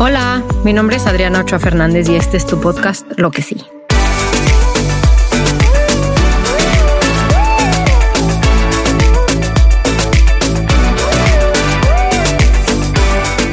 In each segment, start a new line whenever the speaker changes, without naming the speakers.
Hola, mi nombre es Adriana Ochoa Fernández y este es tu podcast Lo que sí.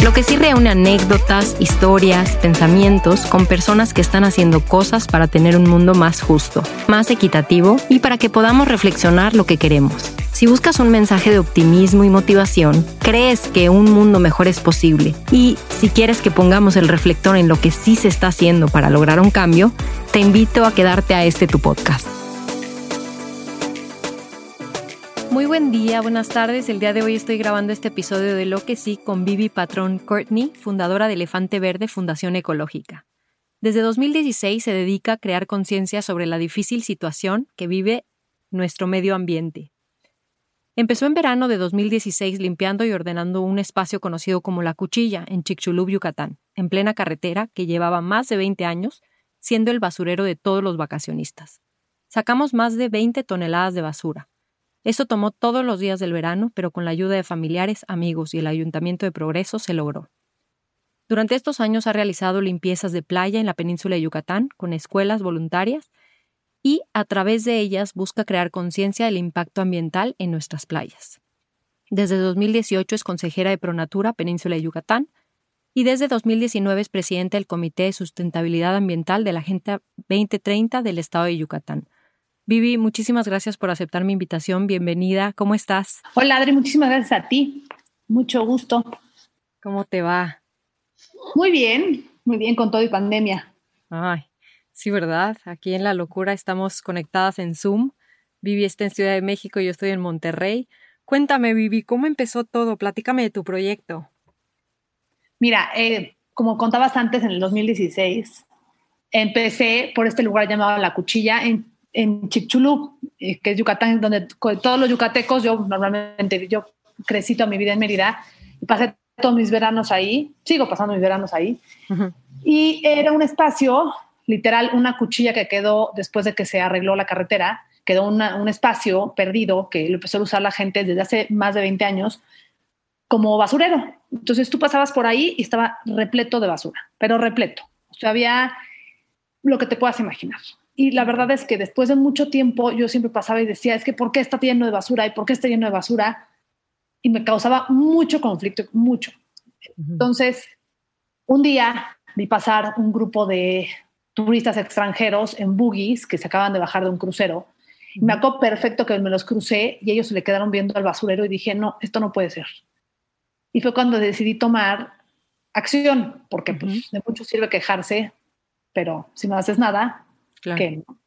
Lo que sí reúne anécdotas, historias, pensamientos con personas que están haciendo cosas para tener un mundo más justo, más equitativo y para que podamos reflexionar lo que queremos. Si buscas un mensaje de optimismo y motivación, crees que un mundo mejor es posible y si quieres que pongamos el reflector en lo que sí se está haciendo para lograr un cambio, te invito a quedarte a este tu podcast. Muy buen día, buenas tardes. El día de hoy estoy grabando este episodio de Lo que sí con Vivi Patrón Courtney, fundadora de Elefante Verde Fundación Ecológica. Desde 2016 se dedica a crear conciencia sobre la difícil situación que vive nuestro medio ambiente. Empezó en verano de 2016 limpiando y ordenando un espacio conocido como La Cuchilla en Chicxulub, Yucatán, en plena carretera que llevaba más de 20 años siendo el basurero de todos los vacacionistas. Sacamos más de 20 toneladas de basura. Esto tomó todos los días del verano, pero con la ayuda de familiares, amigos y el Ayuntamiento de Progreso se logró. Durante estos años ha realizado limpiezas de playa en la península de Yucatán con escuelas voluntarias y a través de ellas busca crear conciencia del impacto ambiental en nuestras playas. Desde 2018 es consejera de Pronatura Península de Yucatán y desde 2019 es presidenta del Comité de Sustentabilidad Ambiental de la Agenda 2030 del Estado de Yucatán. Vivi, muchísimas gracias por aceptar mi invitación. Bienvenida. ¿Cómo estás?
Hola, Adri. Muchísimas gracias a ti. Mucho gusto.
¿Cómo te va?
Muy bien, muy bien con todo y pandemia.
Ay, Sí, ¿verdad? Aquí en La Locura estamos conectadas en Zoom. Vivi está en Ciudad de México y yo estoy en Monterrey. Cuéntame, Vivi, ¿cómo empezó todo? Platícame de tu proyecto.
Mira, eh, como contabas antes, en el 2016, empecé por este lugar llamado La Cuchilla en, en Chicxulub, eh, que es Yucatán, donde todos los yucatecos, yo normalmente, yo crecí toda mi vida en Mérida y pasé todos mis veranos ahí, sigo pasando mis veranos ahí. Y era un espacio literal una cuchilla que quedó después de que se arregló la carretera, quedó un espacio perdido que lo empezó a usar la gente desde hace más de 20 años como basurero. Entonces tú pasabas por ahí y estaba repleto de basura, pero repleto. O sea, había lo que te puedas imaginar. Y la verdad es que después de mucho tiempo yo siempre pasaba y decía, es que ¿por qué está lleno de basura? ¿Y por qué está lleno de basura? Y me causaba mucho conflicto, mucho. Entonces, un día vi pasar un grupo de turistas extranjeros en buggies que se acaban de bajar de un crucero. Y me acuerdo perfecto que me los crucé y ellos se le quedaron viendo al basurero y dije, no, esto no puede ser. Y fue cuando decidí tomar acción, porque pues, de mucho sirve quejarse, pero si no haces nada, ¿qué no?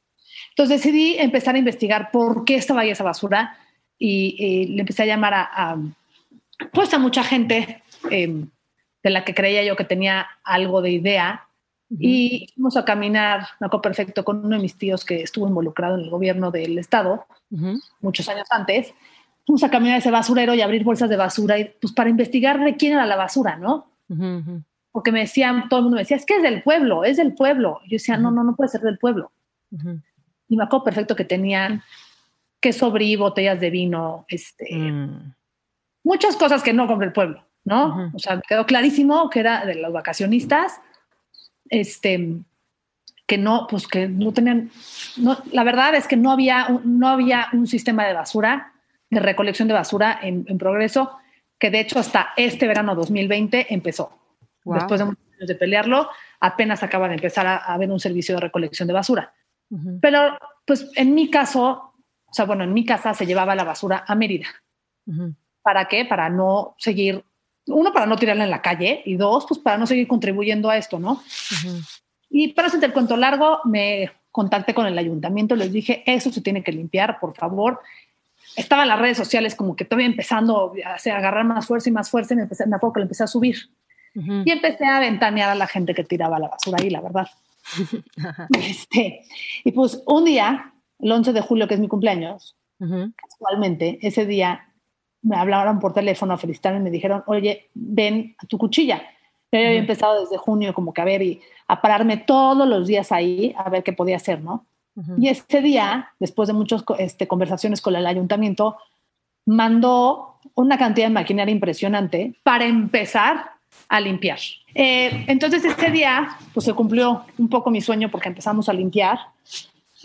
Entonces decidí empezar a investigar por qué estaba ahí esa basura y, le empecé a llamar a, pues a mucha gente em, de la que creía yo que tenía algo de idea y fuimos a caminar, me acuerdo perfecto, con uno de mis tíos que estuvo involucrado en el gobierno del estado muchos años antes. Fuimos a caminar ese basurero y abrir bolsas de basura y, pues para investigar de quién era la basura, ¿no? Porque me decían, todo el mundo me decía, es que es del pueblo, es del pueblo. Y yo decía, no, no, no puede ser del pueblo. Y me acuerdo perfecto que tenían queso brie, botellas de vino, este, mm. muchas cosas que no compra el pueblo, ¿no? O sea, quedó clarísimo que era de los vacacionistas este, que no, pues que no tenían, no, la verdad es que no había, no había un sistema de basura, de recolección de basura en, progreso, que de hecho hasta este verano 2020 empezó. Después de muchos años de pelearlo, apenas acaba de empezar a, haber un servicio de recolección de basura. Pero, pues en mi caso, o sea, bueno, en mi casa se llevaba la basura a Mérida. ¿Para qué? Para no seguir uno, para no tirarla en la calle y dos, pues para no seguir contribuyendo a esto, ¿no? Y para hacer el cuento largo, me contacté con el ayuntamiento, les dije, eso se tiene que limpiar, por favor. Estaban las redes sociales como que todavía empezando a, agarrar más fuerza y más fuerza y me, empecé, me acuerdo que lo empecé a subir. Y empecé a ventanear a la gente que tiraba la basura ahí, la verdad. este, y pues un día, el 11 de julio, que es mi cumpleaños, casualmente, ese día me hablaron por teléfono a felicitarme y me dijeron, oye, ven a tu cuchilla. Yo había empezado desde junio como que a ver y a pararme todos los días ahí a ver qué podía hacer, ¿no? Y ese día, después de muchas este, conversaciones con el ayuntamiento, mandó una cantidad de maquinaria impresionante para empezar a limpiar. Eh, entonces ese día, pues se cumplió un poco mi sueño porque empezamos a limpiar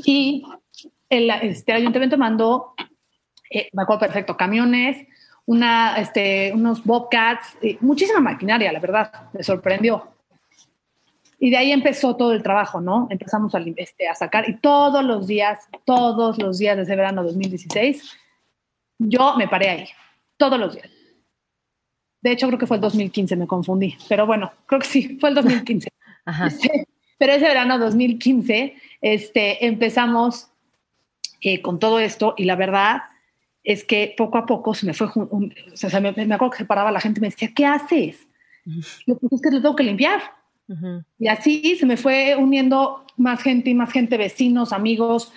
y el, este, ayuntamiento mandó, eh, me acuerdo perfecto, camiones, una, este, unos bobcats, muchísima maquinaria, la verdad, me sorprendió. Y de ahí empezó todo el trabajo, ¿no? Empezamos a, este, a sacar y todos los días, todos los días de ese verano 2016, yo me paré ahí, todos los días. De hecho, creo que fue el 2015, me confundí, pero bueno, creo que sí, fue el 2015. Este, pero ese verano 2015 este, empezamos eh, con todo esto y la verdad es que poco a poco se me fue, o sea, me, acuerdo que se paraba la gente y me decía, ¿qué haces? Yo, pues es que lo tengo que limpiar. Y así se me fue uniendo más gente y más gente, vecinos, amigos,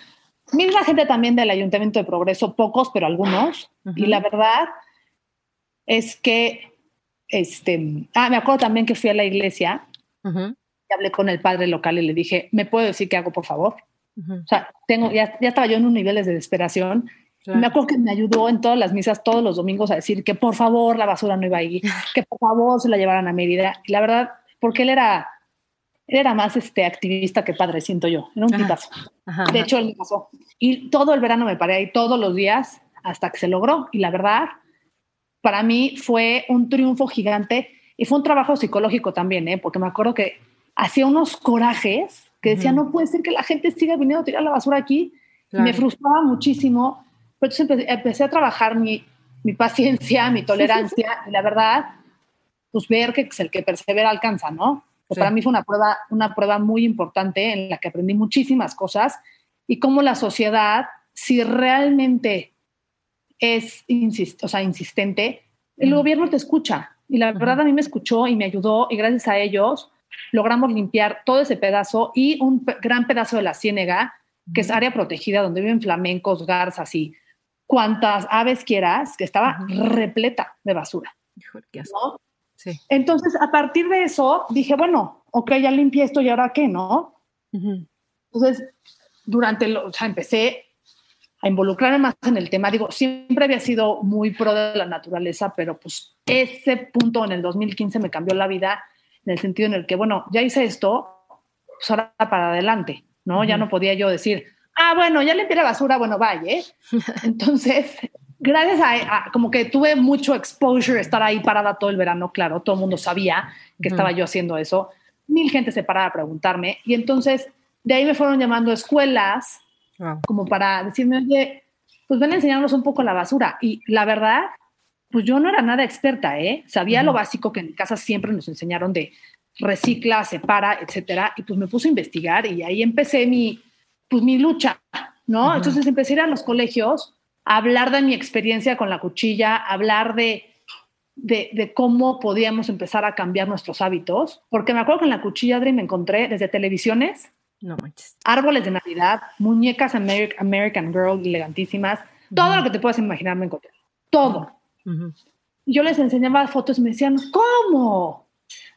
misma gente también del Ayuntamiento de Progreso, pocos, pero algunos. Y la verdad es que este, ah, me acuerdo también que fui a la iglesia y hablé con el padre local y le dije, ¿me puedo decir qué hago, por favor? O sea, tengo, ya, ya, estaba yo en un nivel de desesperación. Me acuerdo que me ayudó en todas las misas todos los domingos a decir que por favor la basura no iba ahí, que por favor se la llevaran a medida. Y la verdad, porque él era, él era más este, activista que padre, siento yo. Era un tipazo. De hecho, él me pasó. Y todo el verano me paré ahí todos los días hasta que se logró. Y la verdad, para mí fue un triunfo gigante y fue un trabajo psicológico también, ¿eh? porque me acuerdo que hacía unos corajes que decía, no puede ser que la gente siga viniendo a tirar la basura aquí. Me frustraba muchísimo, entonces empecé, a trabajar mi, mi paciencia, mi tolerancia y la verdad, pues ver que el que persevera alcanza, ¿no? Para mí fue una prueba, una prueba muy importante en la que aprendí muchísimas cosas y cómo la sociedad, si realmente es o sea, insistente, el gobierno te escucha. Y la verdad a mí me escuchó y me ayudó y gracias a ellos logramos limpiar todo ese pedazo y un gran pedazo de la ciénega, que es área protegida donde viven flamencos, garzas y cuantas aves quieras, que estaba repleta de basura. Entonces, a partir de eso, dije, bueno, ok, ya limpié esto y ahora qué, ¿no? Entonces, durante, lo, o sea, empecé a involucrarme más en el tema. Digo, siempre había sido muy pro de la naturaleza, pero pues ese punto en el 2015 me cambió la vida en el sentido en el que, bueno, ya hice esto, pues ahora para adelante, ¿no? Ya no podía yo decir, ah, bueno, ya limpié la basura, bueno, vaya. ¿eh? Entonces, gracias a, como que tuve mucho exposure, estar ahí parada todo el verano, claro, todo el mundo sabía que estaba yo haciendo eso. Mil gente se paraba a preguntarme y entonces de ahí me fueron llamando escuelas como para decirme, oye, pues ven a enseñarnos un poco la basura. Y la verdad, pues yo no era nada experta, ¿eh? Sabía lo básico que en casa siempre nos enseñaron de recicla, separa, etcétera. Y pues me puse a investigar y ahí empecé mi, pues mi lucha, ¿no? Entonces empecé a ir a los colegios a hablar de mi experiencia con la cuchilla, a hablar de, de, de, cómo podíamos empezar a cambiar nuestros hábitos. Porque me acuerdo que en la cuchilla, Adri, me encontré desde televisiones
no manches.
Árboles de Navidad, muñecas American Girl elegantísimas, todo lo que te puedas imaginar me encontré. Todo. Yo les enseñaba fotos y me decían, ¿cómo?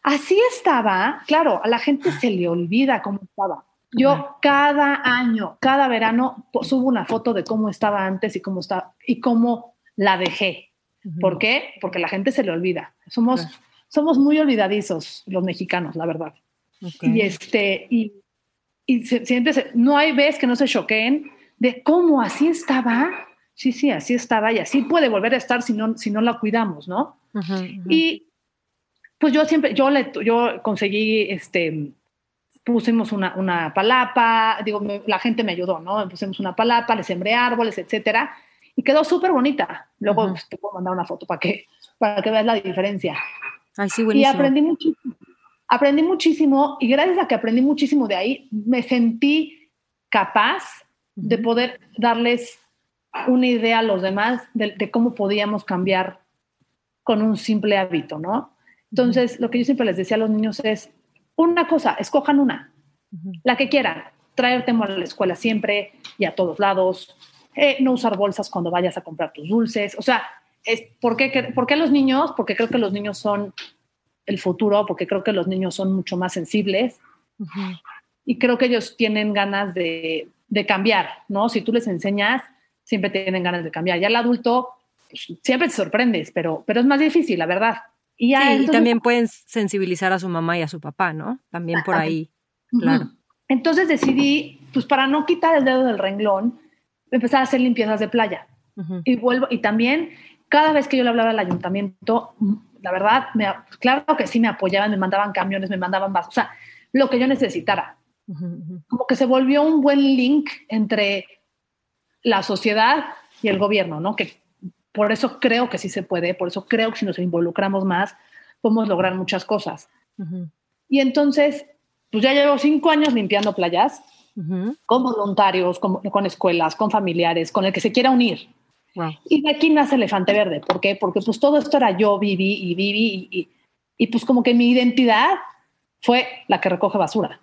Así estaba. Claro, a la gente se le olvida cómo estaba. Yo cada año, cada verano, subo una foto de cómo estaba antes y cómo está y cómo la dejé. ¿Por qué? Porque la gente se le olvida. Somos, somos muy olvidadizos los mexicanos, la verdad. Y este, y y siempre no hay vez que no se choqueen de cómo así estaba. Sí, sí, así estaba y así puede volver a estar si no, si no la cuidamos, ¿no? Y pues yo siempre, yo, le, yo conseguí, este, pusimos una, una palapa, digo, la gente me ayudó, ¿no? Pusimos una palapa, le sembré árboles, etcétera, y quedó súper bonita. Luego pues, te puedo mandar una foto para que, para que veas la diferencia.
Ay, sí, buenísimo.
Y aprendí muchísimo aprendí muchísimo y gracias a que aprendí muchísimo de ahí, me sentí capaz de poder darles una idea a los demás de, cómo podíamos cambiar con un simple hábito, ¿no? Entonces, lo que yo siempre les decía a los niños es, una cosa, escojan una, la que quieran, traerte a la escuela siempre y a todos lados, eh, no usar bolsas cuando vayas a comprar tus dulces, o sea, es, ¿por, qué, ¿por qué los niños? Porque creo que los niños son el futuro, porque creo que los niños son mucho más sensibles y creo que ellos tienen ganas de, cambiar, ¿no? Si tú les enseñas, siempre tienen ganas de cambiar. Ya el adulto, pues, siempre te sorprendes, pero, pero es más difícil, la verdad.
Y, sí, y también pueden sensibilizar a su mamá y a su papá, ¿no? También por ahí, claro.
Entonces decidí, pues para no quitar el dedo del renglón, empezar a hacer limpiezas de playa. Y vuelvo, y también cada vez que yo le hablaba al ayuntamiento, la verdad, me, claro que sí me apoyaban, me mandaban camiones, me mandaban vasos, o sea, lo que yo necesitara. Como que se volvió un buen link entre la sociedad y el gobierno, ¿no? Que por eso creo que sí se puede, por eso creo que si nos involucramos más, podemos lograr muchas cosas. Y entonces, pues ya llevo cinco años limpiando playas con voluntarios, con, con, escuelas, con familiares, con el que se quiera unir. Y de aquí nace Elefante Verde. ¿Por qué? Porque pues todo esto era yo, viví y viví y, y, pues como que mi identidad fue la que recoge basura.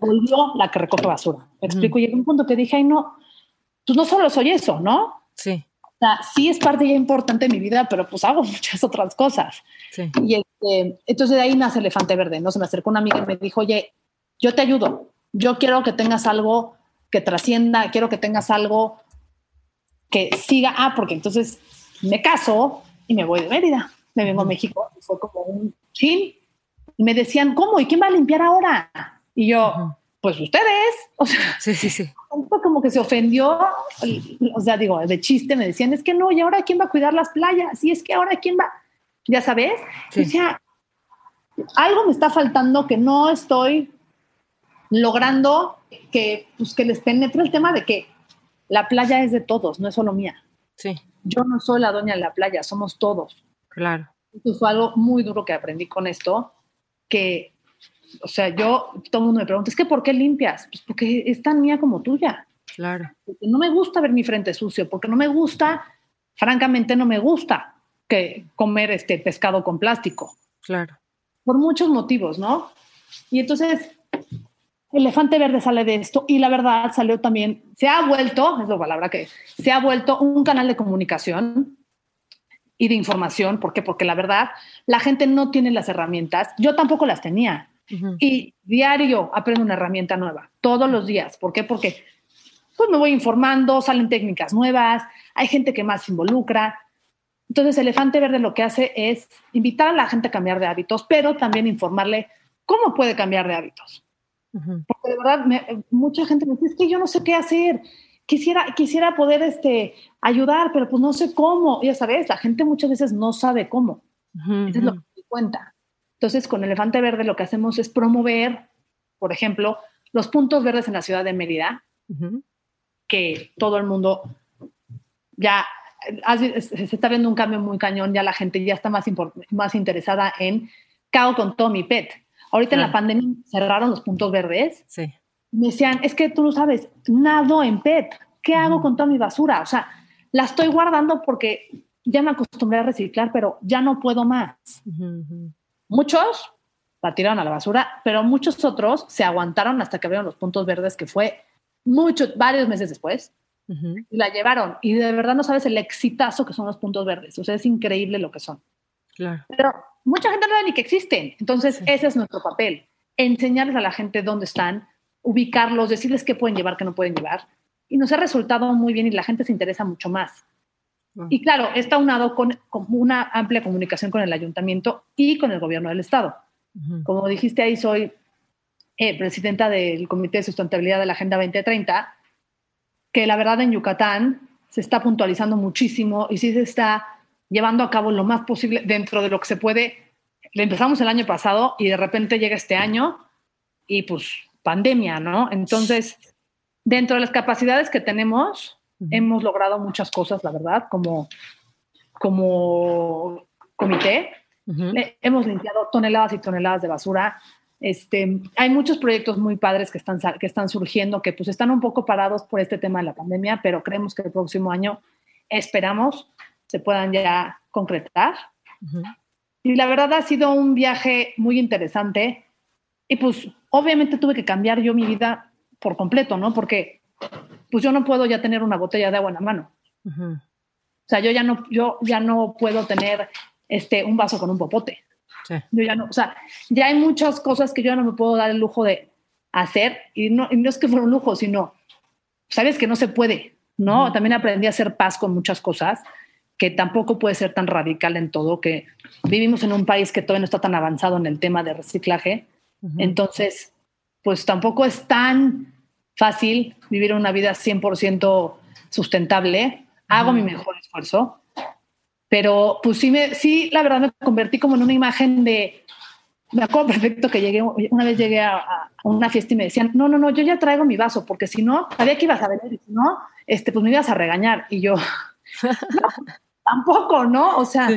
volvió la que recoge basura. Me explico. Y llegó un punto que dije, ay no, pues no solo soy eso, ¿no?
Sí.
O sea, sí es parte ya importante de mi vida, pero pues hago muchas otras cosas. Sí. Y este, entonces de ahí nace Elefante Verde, ¿no? Se me acercó una amiga y me dijo, oye, yo te ayudo. Yo quiero que tengas algo que trascienda, quiero que tengas algo que siga, ah, porque entonces me caso y me voy de Mérida, me vengo a México, y fue como un chin, y me decían, ¿cómo? ¿Y quién va a limpiar ahora? Y yo, pues ustedes, o sea,
sí, sí, sí.
como que se ofendió, o sea, digo, de chiste me decían, es que no, ¿y ahora quién va a cuidar las playas? Y es que ahora quién va, ya sabes, o sea, algo me está faltando que no estoy logrando que, pues, que les penetre el tema de que la playa es de todos, no es solo mía.
Sí.
Yo no soy la dueña de la playa, somos todos.
Claro.
Eso fue algo muy duro que aprendí con esto, que, o sea, yo, todo el mundo me pregunta, es que ¿por qué limpias? Pues porque es tan mía como tuya.
Claro.
Porque no me gusta ver mi frente sucio, porque no me gusta, francamente no me gusta que comer este pescado con plástico.
Claro.
Por muchos motivos, ¿no? Y entonces Elefante Verde sale de esto y la verdad salió también, se ha vuelto, es la palabra que se ha vuelto un canal de comunicación y de información. ¿Por qué? Porque la verdad, la gente no tiene las herramientas. Yo tampoco las tenía. Y diario aprendo una herramienta nueva, todos los días. ¿Por qué? Porque pues me voy informando, salen técnicas nuevas, hay gente que más se involucra. Entonces, Elefante Verde lo que hace es invitar a la gente a cambiar de hábitos, pero también informarle cómo puede cambiar de hábitos. Porque de verdad, mucha gente me dice, es que yo no sé qué hacer. Quisiera, quisiera poder este, ayudar, pero pues no sé cómo. Ya sabes, la gente muchas veces no sabe cómo. Eso es lo que me cuenta. Entonces, con Elefante Verde lo que hacemos es promover, por ejemplo, los puntos verdes en la ciudad de Mérida, que todo el mundo ya se está viendo un cambio muy cañón, ya la gente ya está más, más interesada en ¿qué hago con todo mi pet? Ahorita en la pandemia cerraron los puntos verdes.
Sí.
Me decían, es que tú no sabes, nado en PET. ¿Qué hago con toda mi basura? O sea, la estoy guardando porque ya me acostumbré a reciclar, pero ya no puedo más. Muchos la tiraron a la basura, pero muchos otros se aguantaron hasta que abrieron los puntos verdes, que fue mucho, varios meses después, y la llevaron. Y de verdad no sabes el exitazo que son los puntos verdes. O sea, es increíble lo que son.
Claro.
Pero mucha gente no sabe ni que existen. Entonces, ese es nuestro papel. Enseñarles a la gente dónde están, ubicarlos, decirles qué pueden llevar, qué no pueden llevar. Y nos ha resultado muy bien y la gente se interesa mucho más. Y claro, está unado con, una amplia comunicación con el ayuntamiento y con el gobierno del estado. Como dijiste ahí, soy eh, presidenta del Comité de Sustentabilidad de la Agenda 2030, que la verdad en Yucatán se está puntualizando muchísimo y sí se está llevando a cabo lo más posible dentro de lo que se puede. Le empezamos el año pasado y de repente llega este año y pues pandemia, ¿no? Entonces, dentro de las capacidades que tenemos, hemos logrado muchas cosas, la verdad, como, como comité. hemos limpiado toneladas y toneladas de basura. Este, hay muchos proyectos muy padres que están, que están surgiendo, que pues están un poco parados por este tema de la pandemia, pero creemos que el próximo año esperamos se puedan ya concretar. Y la verdad ha sido un viaje muy interesante. Y pues obviamente tuve que cambiar yo mi vida por completo, ¿no? Porque pues yo no puedo ya tener una botella de agua en la mano. O sea, yo ya no, yo ya no puedo tener este, un vaso con un popote. Yo ya no, o sea, ya hay muchas cosas que yo no me puedo dar el lujo de hacer y no, no es que fuera un lujo, sino sabes que no se puede, ¿no? También aprendí a hacer paz con muchas cosas que tampoco puede ser tan radical en todo, que vivimos en un país que todavía no está tan avanzado en el tema de reciclaje. Entonces, pues tampoco es tan fácil vivir una vida 100% sustentable. Hago mi mejor esfuerzo, pero pues sí, me, sí, la verdad me convertí como en una imagen de, me acuerdo perfecto que llegué, una vez llegué a, una fiesta y me decían, no, no, no, yo ya traigo mi vaso, porque si no, sabía que ibas a venir, y si no, este, pues me ibas a regañar. Y yo, tampoco, ¿no? O sea,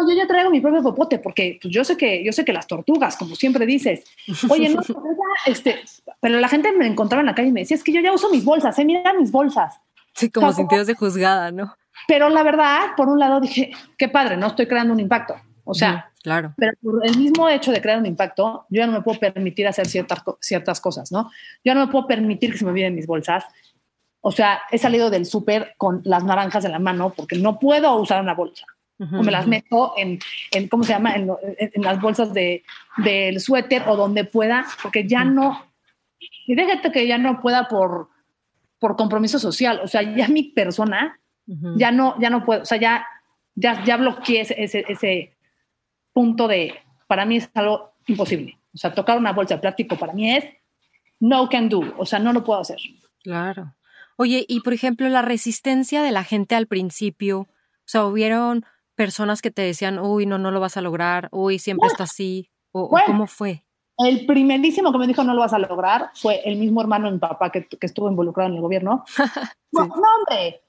no, yo ya traigo mi propio popote, porque pues, yo sé que, yo sé que las tortugas, como siempre dices, oye, no, pero, este, pero la gente me encontraba en la calle y me decía, es que yo ya uso mis bolsas, eh, mira mis bolsas.
Sí, como sentidos de juzgada, ¿no?
Pero la verdad, por un lado dije, qué padre, no estoy creando un impacto. O sea,
claro.
pero por el mismo hecho de crear un impacto, yo ya no me puedo permitir hacer ciertas, ciertas cosas, ¿no? Yo no me puedo permitir que se me olviden mis bolsas. O sea, he salido del súper con las naranjas en la mano porque no puedo usar una bolsa. O me las meto en, en ¿cómo se llama? En, en, las bolsas de, del suéter o donde pueda, porque ya no, y déjate que ya no pueda por, por compromiso social. O sea, ya mi persona ya no, ya no puedo, o sea, ya, ya, ya bloqueé ese, ese, punto de, para mí es algo imposible. O sea, tocar una bolsa de plástico para mí es no can do, o sea, no lo puedo hacer.
Claro. Oye, y por ejemplo, la resistencia de la gente al principio, o sea, hubieron personas que te decían, uy, no, no lo vas a lograr, uy, siempre está así, o, cómo fue.
El primerísimo que me dijo no lo vas a lograr fue el mismo hermano de mi papá que, que estuvo involucrado en el gobierno. no, no, hombre,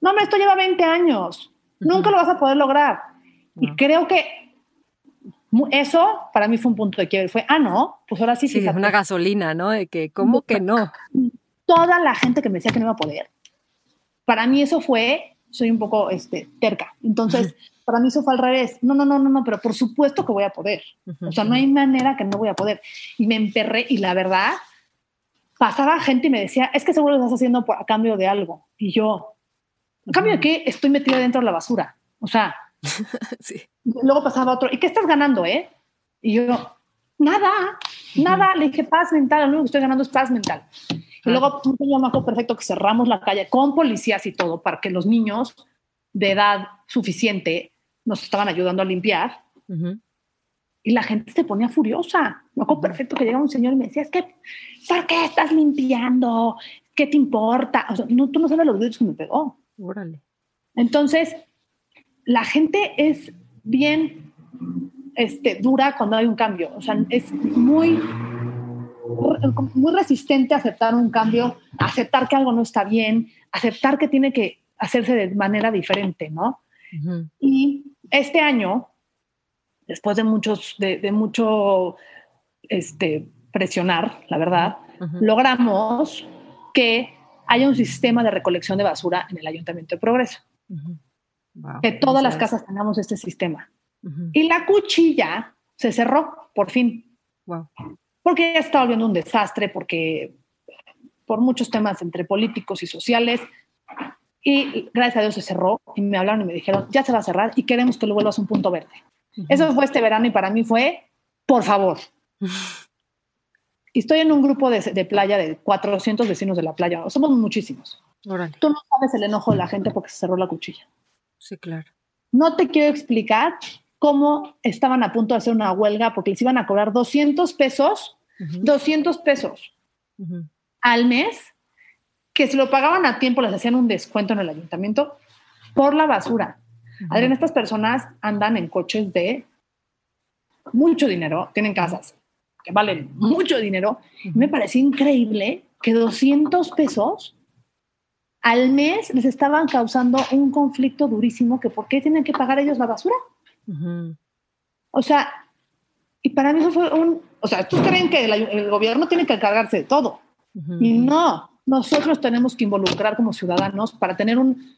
no, hombre, esto lleva 20 años, nunca lo vas a poder lograr. Y creo que eso para mí fue un punto de quiebre. Fue, ah, no, pues ahora sí,
sí. una gasolina, ¿no? De que, ¿cómo que no?
Toda la gente que me decía que no iba a poder. Para mí eso fue, soy un poco este, terca. Entonces, para mí eso fue al revés. No, no, no, no, no, pero por supuesto que voy a poder. O sea, no hay manera que no voy a poder. Y me emperré y la verdad, pasaba gente y me decía, es que seguro lo estás haciendo a cambio de algo. Y yo, ¿a cambio de qué? Estoy metida dentro de la basura. O sea, sí. luego pasaba otro, ¿y qué estás ganando, eh? Y yo, nada, nada. Le dije, paz mental, lo único que estoy ganando es paz mental. Y luego, yo me acuerdo perfecto que cerramos la calle con policías y todo para que los niños de edad suficiente nos estaban ayudando a limpiar. Y la gente se ponía furiosa. Me acuerdo perfecto que llegaba un señor y me decía, es que, ¿por qué estás limpiando? ¿Qué te importa? O sea, no, tú no sabes los gritos que me pegó.
Órale.
Entonces, la gente es bien este, dura cuando hay un cambio. O sea, es muy, muy resistente a aceptar un cambio, aceptar que algo no está bien, aceptar que tiene que hacerse de manera diferente, ¿no? Y este año, después de muchos, de, mucho este, presionar, la verdad, logramos que haya un sistema de recolección de basura en el Ayuntamiento de Progreso. que todas las casas tengamos este sistema. Y la cuchilla se cerró, por fin. Porque ya estaba volviendo un desastre, porque por muchos temas entre políticos y sociales. Y gracias a Dios se cerró y me hablaron y me dijeron, ya se va a cerrar y queremos que lo vuelvas un punto verde. Eso fue este verano y para mí fue, por favor. Y estoy en un grupo de, de, playa de 400 vecinos de la playa. Somos muchísimos. Tú no sabes el enojo de la gente porque se cerró la cuchilla.
Sí, claro.
No te quiero explicar cómo estaban a punto de hacer una huelga porque les iban a cobrar 200 pesos, 200 pesos al mes, que si lo pagaban a tiempo les hacían un descuento en el ayuntamiento por la basura. Adrián, estas personas andan en coches de mucho dinero, tienen casas, que valen mucho dinero. Me pareció increíble que 200 pesos al mes les estaban causando un conflicto durísimo que por qué tienen que pagar ellos la basura. O sea, y para mí eso fue un, o sea, ¿tú creen que el, gobierno tiene que encargarse de todo? Y no, nosotros tenemos que involucrar como ciudadanos para tener un,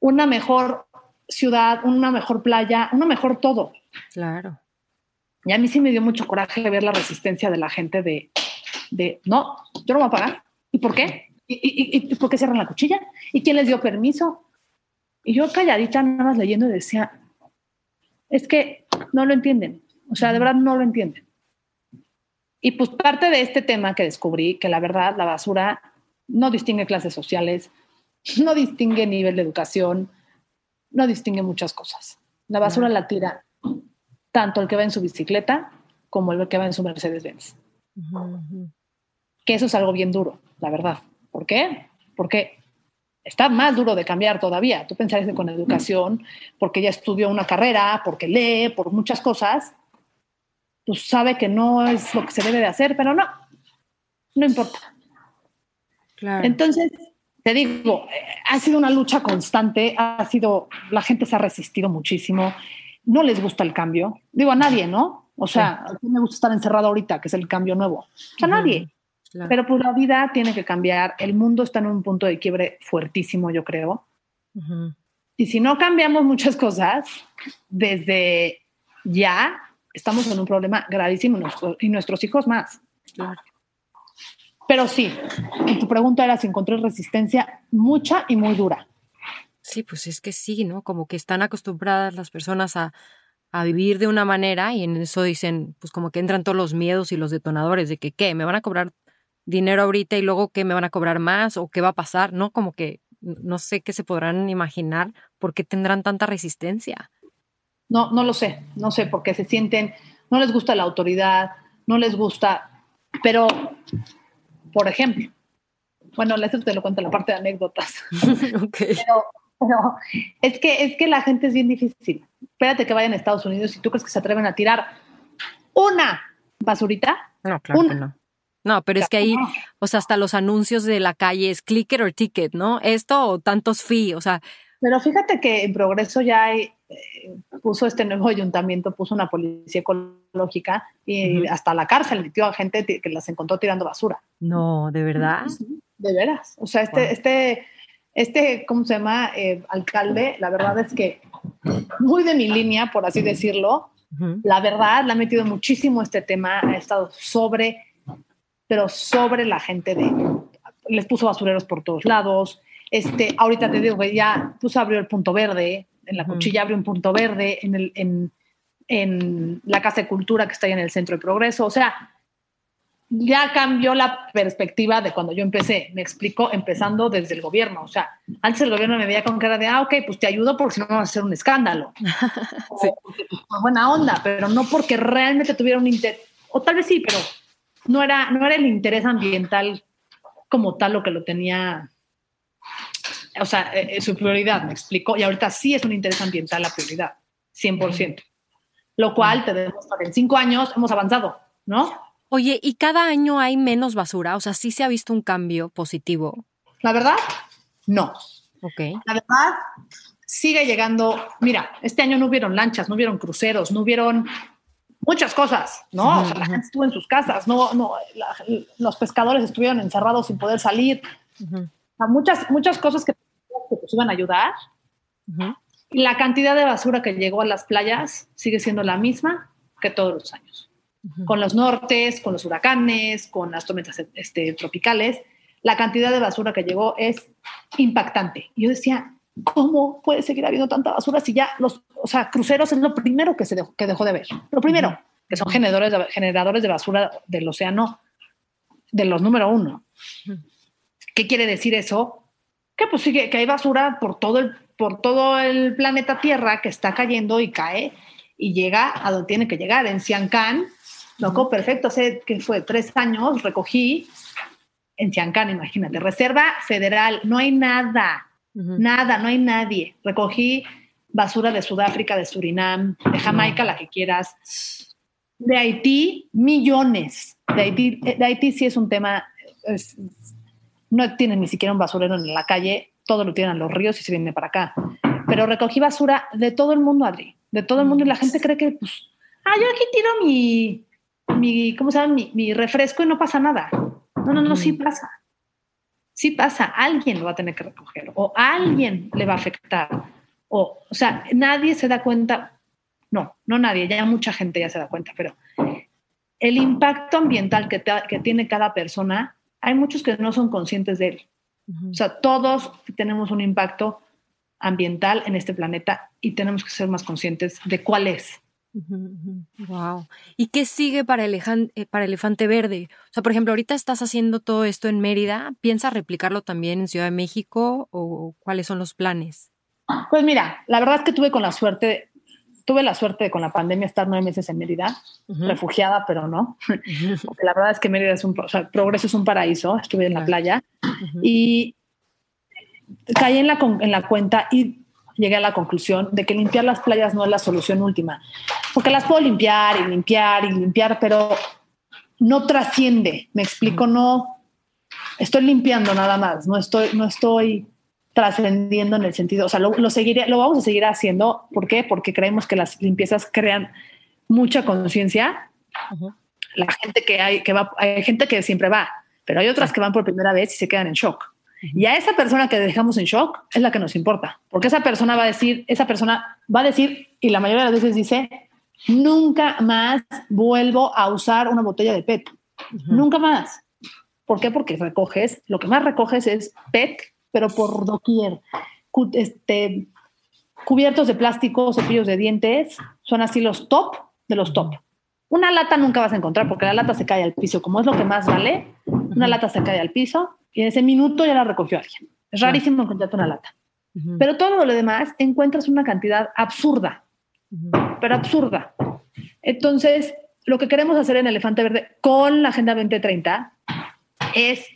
una mejor ciudad, una mejor playa, una mejor todo.
Claro.
Y a mí sí me dio mucho coraje ver la resistencia de la gente de, de no, yo no voy a pagar. ¿Y por qué? ¿Y, y, por qué cierran la cuchilla? ¿Y quién les dio permiso? Y yo calladita, nada más leyendo, decía, es que no lo entienden. O sea, de verdad no lo entienden. Y pues parte de este tema que descubrí, que la verdad la basura no distingue clases sociales, no distingue nivel de educación, no distingue muchas cosas. La basura la tira tanto el que va en su bicicleta como el que va en su Mercedes-Benz. Que eso es algo bien duro, la verdad. ¿Por qué? Porque está más duro de cambiar todavía. Tú pensarías que con educación, porque ya estudió una carrera, porque lee, por muchas cosas, pues sabe que no es lo que se debe de hacer, pero no, no importa. Entonces, te digo, ha sido una lucha constante, ha sido, la gente se ha resistido muchísimo, no les gusta el cambio, digo a nadie, ¿no? O sea, a mí me gusta estar encerrado ahorita, que es el cambio nuevo. A nadie. Pero pues la vida tiene que cambiar, el mundo está en un punto de quiebre fuertísimo, yo creo. Y si no cambiamos muchas cosas, desde ya estamos en un problema gravísimo y nuestros hijos más. Pero sí, y tu pregunta era si encontré resistencia mucha y muy dura.
Sí, pues es que sí, ¿no? Como que están acostumbradas las personas a, a vivir de una manera y en eso dicen, pues como que entran todos los miedos y los detonadores de que, ¿qué? ¿Me van a cobrar dinero ahorita y luego qué me van a cobrar más o qué va a pasar? ¿No? Como que no sé qué se podrán imaginar por qué tendrán tanta resistencia.
No, no lo sé, no sé, porque se sienten, no les gusta la autoridad, no les gusta, pero por ejemplo, bueno, eso te lo cuento la parte de anécdotas. Pero, es, que, es que la gente es bien difícil. Espérate que vayan a Estados Unidos y tú crees que se atreven a tirar una basurita.
No, claro que no. No, pero es que ahí, o sea, hasta los anuncios de la calle es clicker or ticket, ¿no? Esto o tantos fee, o sea.
Pero fíjate que en progreso ya hay, eh, puso este nuevo ayuntamiento, puso una policía ecológica y hasta la cárcel metió a gente que las encontró tirando basura.
No, ¿de verdad?
de veras. O sea, este, este, este, ¿cómo se llama? Eh, alcalde, la verdad es que muy de mi línea, por así decirlo. La verdad, le ha metido muchísimo este tema, ha estado sobre, pero sobre la gente de, les puso basureros por todos lados. Este, ahorita te digo que ya puso abrió el punto verde, en la cuchilla abrió un punto verde, en, el, en, en la Casa de Cultura que está ahí en el Centro de Progreso. O sea, ya cambió la perspectiva de cuando yo empecé. Me explico, empezando desde el gobierno. O sea, antes el gobierno me veía con cara de, ah, ok, pues te ayudo porque si no vamos a hacer un escándalo. sí. Pues, buena onda, pero no porque realmente tuviera un interés, o tal vez sí, pero no era, no era el interés ambiental como tal lo que lo tenía o sea, eh, eh, su prioridad, me explico, y ahorita sí es un interés ambiental la prioridad, 100%. Lo cual te demuestra que en cinco años hemos avanzado, ¿no?
Oye, ¿y cada año hay menos basura? O sea, ¿sí se ha visto un cambio positivo?
La verdad, no.
Ok.
La verdad, sigue llegando. Mira, este año no hubieron lanchas, no hubieron cruceros, no hubieron muchas cosas, ¿no? O sea, la gente estuvo en sus casas, no, no, los pescadores estuvieron encerrados sin poder salir. muchas, muchas cosas que que iban a ayudar. La cantidad de basura que llegó a las playas sigue siendo la misma que todos los años. Con los nortes, con los huracanes, con las tormentas este, tropicales, la cantidad de basura que llegó es impactante. Y yo decía, ¿cómo puede seguir habiendo tanta basura si ya los, o sea, cruceros es lo primero que se dejó, que dejó de ver? Lo primero, que son generadores de, generadores de basura del océano de los número uno. ¿Qué quiere decir eso? que pues sigue, que hay basura por todo el, por todo el planeta Tierra que está cayendo y cae y llega a donde tiene que llegar. En Siancán, loco, perfecto, hace que fue tres años, recogí en Siancán, imagínate, Reserva Federal, no hay nada, nada, no hay nadie. Recogí basura de Sudáfrica, de Surinam, de Jamaica, la que quieras. De Haití, millones. De Haití, de Haití sí es un tema, no tienen ni siquiera un basurero en la calle, todo lo tienen en los ríos y se viene para acá. Pero recogí basura de todo el mundo, Adri, de todo el mundo y la gente cree que, pues, ah, yo aquí tiro mi, mi ¿cómo se llama? Mi, refresco y no pasa nada. No, no, no, sí pasa. Sí pasa, alguien lo va a tener que recoger o alguien le va a afectar. O, o sea, nadie se da cuenta, no, no nadie, ya mucha gente ya se da cuenta, pero el impacto ambiental que, que tiene cada persona hay muchos que no son conscientes de él. O sea, todos tenemos un impacto ambiental en este planeta y tenemos que ser más conscientes de cuál es.
Wow. ¿Y qué sigue para, eh, para Elefante Verde? O sea, por ejemplo, ahorita estás haciendo todo esto en Mérida. ¿Piensas replicarlo también en Ciudad de México o cuáles son los planes?
Pues mira, la verdad es que tuve con la suerte, tuve la suerte de con la pandemia estar nueve meses en Mérida, refugiada, pero no. Porque la verdad es que Mérida es un, o sea, Progreso es un paraíso, estuve en la playa y caí en la, en la cuenta y llegué a la conclusión de que limpiar las playas no es la solución última, porque las puedo limpiar y limpiar y limpiar, pero no trasciende, me explico, no estoy limpiando nada más, no estoy, no estoy trascendiendo en el sentido, o sea, lo, seguiré, lo vamos a seguir haciendo, ¿por qué? Porque creemos que las limpiezas crean mucha conciencia. La gente que hay, que va, hay gente que siempre va, pero hay otras que van por primera vez y se quedan en shock. Y a esa persona que dejamos en shock es la que nos importa, porque esa persona va a decir, esa persona va a decir, y la mayoría de las veces dice, nunca más vuelvo a usar una botella de PET. Nunca más. ¿Por qué? Porque recoges, lo que más recoges es PET, pero por doquier. Este, cubiertos de plástico, cepillos de dientes, son así los top de los top. Una lata nunca vas a encontrar porque la lata se cae al piso, como es lo que más vale, una lata se cae al piso y en ese minuto ya la recogió alguien. Es rarísimo encontrarte una lata. Pero todo lo demás encuentras una cantidad absurda, pero absurda. Entonces, lo que queremos hacer en Elefante Verde con la Agenda 2030 es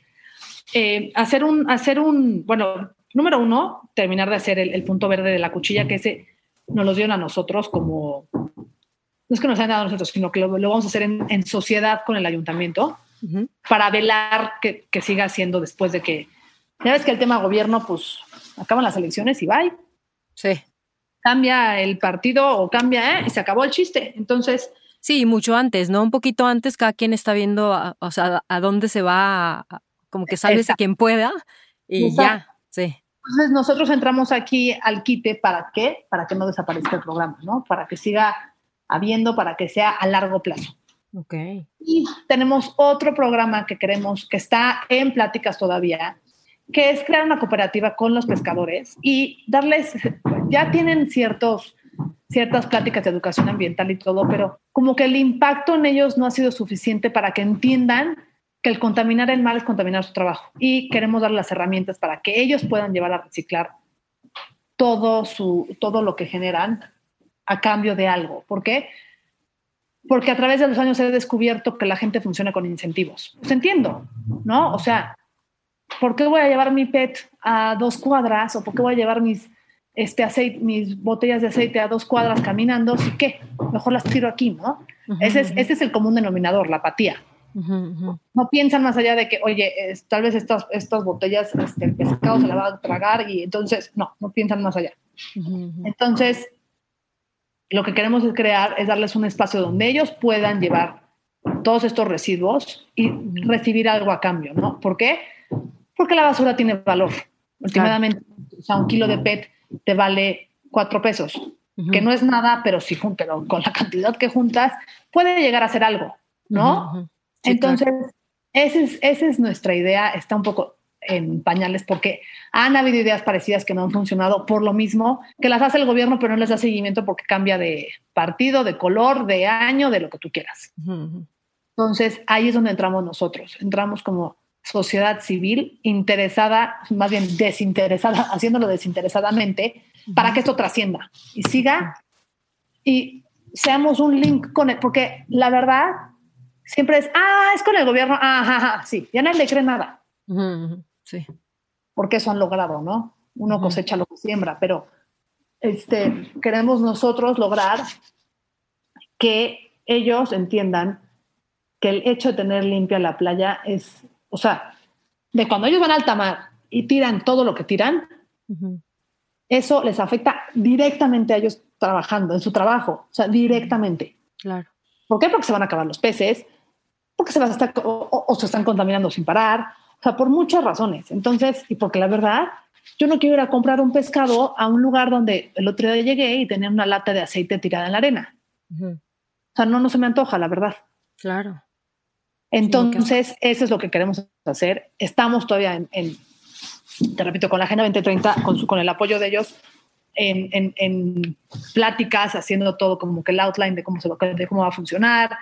eh, hacer, un, hacer un, bueno, número uno, terminar de hacer el, punto verde de la cuchilla, que ese nos lo dieron a nosotros como, no es que nos hayan dado a nosotros, sino que lo, vamos a hacer en, sociedad con el ayuntamiento para velar que, que, siga siendo después de que, ya ves que el tema gobierno, pues acaban las elecciones y bye.
Sí.
Cambia el partido o cambia, ¿eh? Y se acabó el chiste. Entonces.
Sí, mucho antes, ¿no? Un poquito antes, cada quien está viendo, a, o sea, a dónde se va, como que sálvese quien pueda y ya, sí.
Entonces nosotros entramos aquí al quite para qué? Para que no desaparezca el programa, ¿no? Para que siga habiendo, para que sea a largo plazo.
Ok.
Y tenemos otro programa que queremos, que está en pláticas todavía, que es crear una cooperativa con los pescadores y darles, ya tienen ciertos, ciertas pláticas de educación ambiental y todo, pero como que el impacto en ellos no ha sido suficiente para que entiendan que el contaminar el mar es contaminar su trabajo y queremos dar las herramientas para que ellos puedan llevar a reciclar todo, su, todo lo que generan a cambio de algo. ¿Por qué? Porque a través de los años he descubierto que la gente funciona con incentivos. Pues entiendo, ¿no? O sea, ¿por qué voy a llevar mi PET a dos cuadras o por qué voy a llevar mis, este aceite, mis botellas de aceite a dos cuadras caminando? ¿Sí qué? Mejor las tiro aquí, ¿no? ese, es, ese es el común denominador, la apatía. No piensan más allá de que, oye, tal vez estas, estas botellas, este, el pescado se la va a tragar y entonces, no, no piensan más allá. Entonces, lo que queremos es crear, es darles un espacio donde ellos puedan llevar todos estos residuos y recibir algo a cambio, ¿no? ¿Por qué? Porque la basura tiene valor. Últimamente, o sea, un kilo de PET te vale cuatro pesos, que no es nada, pero sí, pero con la cantidad que juntas puede llegar a ser algo, ¿no? Entonces, esa, es, esa es nuestra idea, está un poco en pañales porque han habido ideas parecidas que no han funcionado por lo mismo, que las hace el gobierno pero no les da seguimiento porque cambia de partido, de color, de año, de lo que tú quieras. Entonces, ahí es donde entramos nosotros, entramos como sociedad civil interesada, más bien desinteresada, haciéndolo desinteresadamente para que esto trascienda y siga. Y seamos un link con él, porque la verdad siempre es, ah, es con el gobierno, ajá, sí, ya nadie le cree nada.
Sí.
Porque eso han logrado, ¿no? Uno cosecha lo que siembra, pero este, queremos nosotros lograr que ellos entiendan que el hecho de tener limpia la playa es, o sea, de cuando ellos van al alta mar y tiran todo lo que tiran, eso les afecta directamente a ellos trabajando, en su trabajo, o sea, directamente.
Claro.
¿Por qué? Porque se van a acabar los peces, porque se, va a estar, o, se están contaminando sin parar, o sea, por muchas razones. Entonces, y porque la verdad, yo no quiero ir a comprar un pescado a un lugar donde el otro día llegué y tenía una lata de aceite tirada en la arena. O sea, no, no se me antoja, la verdad.
Claro.
Entonces, eso es lo que queremos hacer. Estamos todavía en, te repito, con la Agenda 2030, con, con el apoyo de ellos, en, en, en, pláticas, haciendo todo como que el outline de cómo, se va, de cómo va a funcionar,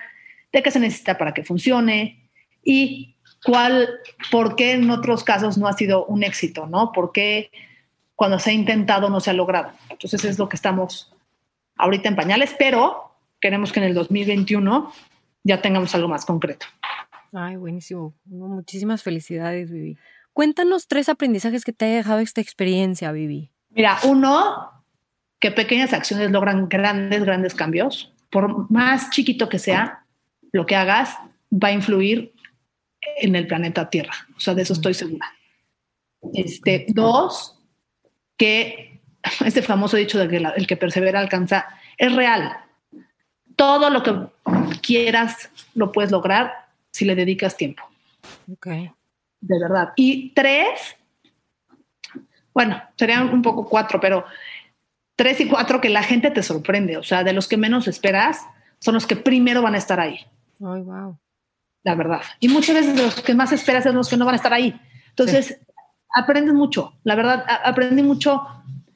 de qué se necesita para que funcione y cuál, por qué en otros casos no ha sido un éxito, ¿no? ¿Por qué cuando se ha intentado no se ha logrado. Entonces es lo que estamos ahorita en pañales, pero queremos que en el 2021 ya tengamos algo más concreto.
Ay, buenísimo. Muchísimas felicidades, Vivi. Cuéntanos tres aprendizajes que te haya dejado esta experiencia, Vivi.
Mira, uno, que pequeñas acciones logran grandes, grandes cambios. Por más chiquito que sea, lo que hagas va a influir en el planeta Tierra. O sea, de eso estoy segura. Este, dos, que este famoso dicho de que el que persevera alcanza es real. Todo lo que quieras lo puedes lograr si le dedicas tiempo.
Ok.
De verdad. Y tres, bueno, serían un poco cuatro, pero tres y cuatro que la gente te sorprende. O sea, de los que menos esperas son los que primero van a estar ahí.
Ay, wow.
La verdad. Y muchas veces los que más esperas son los que no van a estar ahí. Entonces, aprendes mucho. La verdad, aprendí mucho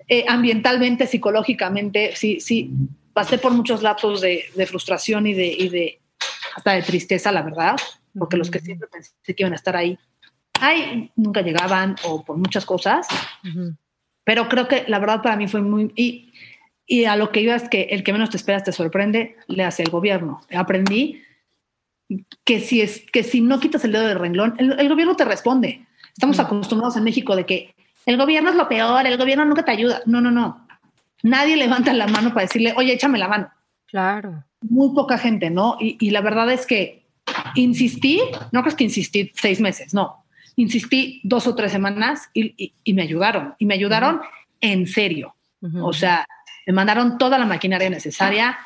eh, ambientalmente, psicológicamente. Sí, sí, pasé por muchos lapsos de, frustración y de, y de, hasta de tristeza, la verdad, porque los que siempre pensé que iban a estar ahí, ay, nunca llegaban o por muchas cosas. Pero creo que la verdad para mí fue muy... Y, y a lo que iba es que el que menos te esperas te sorprende, le hace el gobierno. Aprendí que si, es, que si no quitas el dedo del renglón, el, gobierno te responde. Estamos acostumbrados en México de que el gobierno es lo peor, el gobierno nunca te ayuda. No, no, no. Nadie levanta la mano para decirle, oye, échame la mano.
Claro.
Muy poca gente, ¿no? Y, y la verdad es que insistí, no crees que insistí seis meses, no. Insistí dos o tres semanas y, y, me ayudaron. Y me ayudaron en serio. O sea, me mandaron toda la maquinaria necesaria.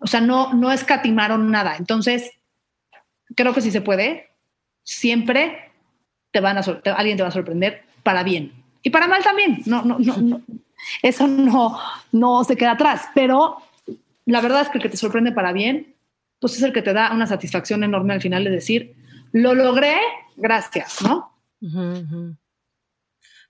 O sea, no, no escatimaron nada. Entonces, creo que si se puede, siempre te van a, alguien te va a sorprender para bien. Y para mal también. No, no, no, Eso no, no se queda atrás. Pero la verdad es que el que te sorprende para bien, pues es el que te da una satisfacción enorme al final de decir, lo logré, gracias, ¿no?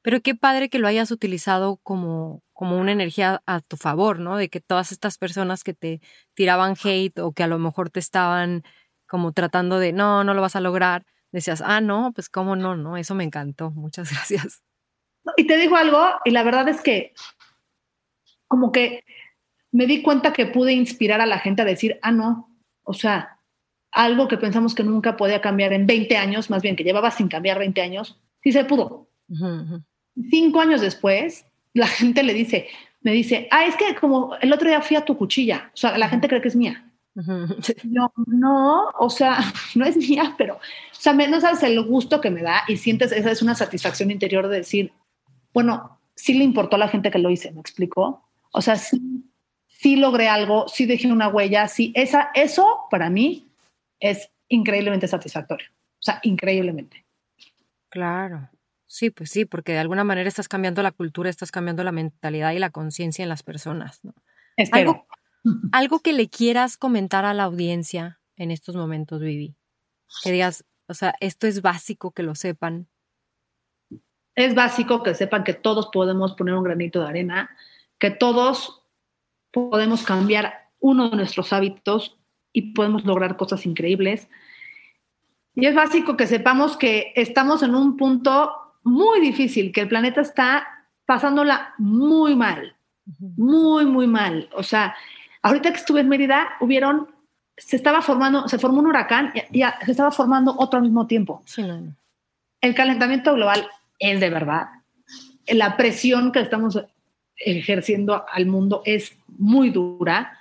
Pero qué padre que lo hayas utilizado como, como una energía a tu favor, ¿no? De que todas estas personas que te tiraban hate o que a lo mejor te estaban como tratando de, no, no lo vas a lograr, decías, ah, no, pues cómo no, no, eso me encantó, muchas gracias.
Y te digo algo, y la verdad es que como que me di cuenta que pude inspirar a la gente a decir, ah, no, o sea, algo que pensamos que nunca podía cambiar en 20 años, más bien que llevaba sin cambiar 20 años, sí se pudo. Cinco años después, la gente le dice, me dice, ah, es que como el otro día fui a tu cuchilla, o sea, la gente cree que es mía. No, no, o sea, no es mía, pero, o sea, no sabes el gusto que me da y sientes, esa es una satisfacción interior de decir, bueno, sí le importó a la gente que lo hice, ¿me explicó? O sea, sí, sí logré algo, sí dejé una huella, sí, esa, eso para mí es increíblemente satisfactorio, o sea, increíblemente.
Claro. Sí, pues sí, porque de alguna manera estás cambiando la cultura, estás cambiando la mentalidad y la conciencia en las personas, ¿no?
Espero.
Algo que le quieras comentar a la audiencia en estos momentos, Vivi. Que digas, o sea, esto es básico que lo sepan.
Es básico que sepan que todos podemos poner un granito de arena, que todos podemos cambiar uno de nuestros hábitos y podemos lograr cosas increíbles. Y es básico que sepamos que estamos en un punto muy difícil, que el planeta está pasándola muy mal, muy, muy mal. O sea, Ahorita que estuve en Mérida, hubieron, se estaba formando, se formó un huracán y, se estaba formando otro al mismo tiempo. El calentamiento global es de verdad. La presión que estamos ejerciendo al mundo es muy dura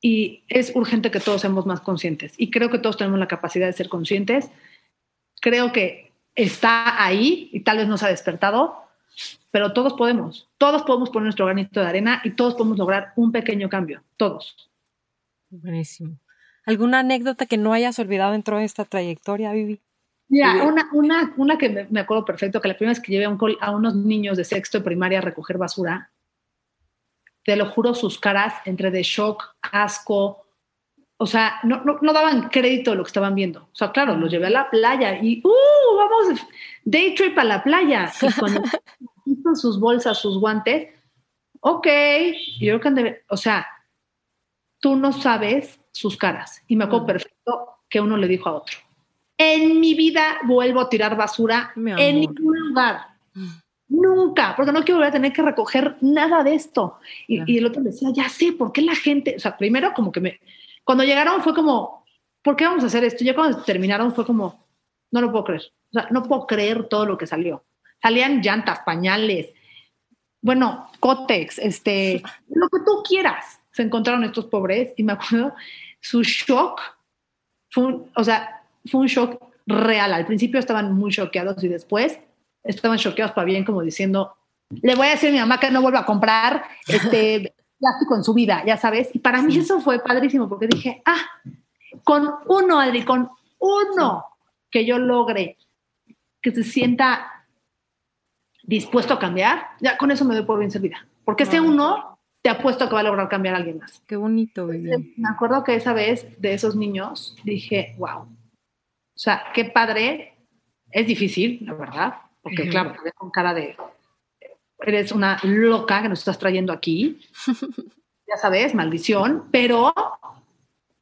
y es urgente que todos seamos más conscientes. Y creo que todos tenemos la capacidad de ser conscientes. Creo que está ahí y tal vez no se ha despertado, pero todos podemos, todos podemos poner nuestro granito de arena y todos podemos lograr un pequeño cambio, todos.
Buenísimo. ¿Alguna anécdota que no hayas olvidado dentro de esta trayectoria, Vivi?
Mira, una, una, una que me, acuerdo perfecto, que la primera vez que llevé a, a unos niños de sexto de primaria a recoger basura, te lo juro, sus caras entre de shock, asco, o sea, no, no, no, daban crédito a lo que estaban viendo. O sea, claro, los llevé a la playa y, ¡uh! Vamos, day trip a la playa. Y cuando quitan sus bolsas, sus guantes, ok, yo creo que o sea, tú no sabes sus caras. Y me acuerdo perfecto que uno le dijo a otro, en mi vida vuelvo a tirar basura en ningún lugar. nunca, porque no quiero volver a tener que recoger nada de esto. Y, el otro decía, ya sé, ¿por qué la gente? O sea, primero como que me, cuando llegaron fue como, ¿por qué vamos a hacer esto? Ya cuando terminaron fue como, no lo puedo creer. O sea, no puedo creer todo lo que salió. Salían llantas, pañales, bueno, cótex, este, lo que tú quieras. Se encontraron estos pobres y me acuerdo, su shock fue, o sea, fue un shock real. Al principio estaban muy choqueados y después estaban choqueados para bien, como diciendo, le voy a decir a mi mamá que no vuelva a comprar este plástico en su vida, ya sabes. Y para mí eso fue padrísimo porque dije, ah, con uno, Adri, con uno que yo logre que se sienta dispuesto a cambiar, ya con eso me doy por bien servida. Porque ese uno te apuesto que va a lograr cambiar a alguien más.
Qué bonito, baby.
Me acuerdo que esa vez de esos niños dije, wow. O sea, qué padre. Es difícil, la verdad, porque claro, te con cara de, eres una loca que nos estás trayendo aquí. ya sabes, maldición, pero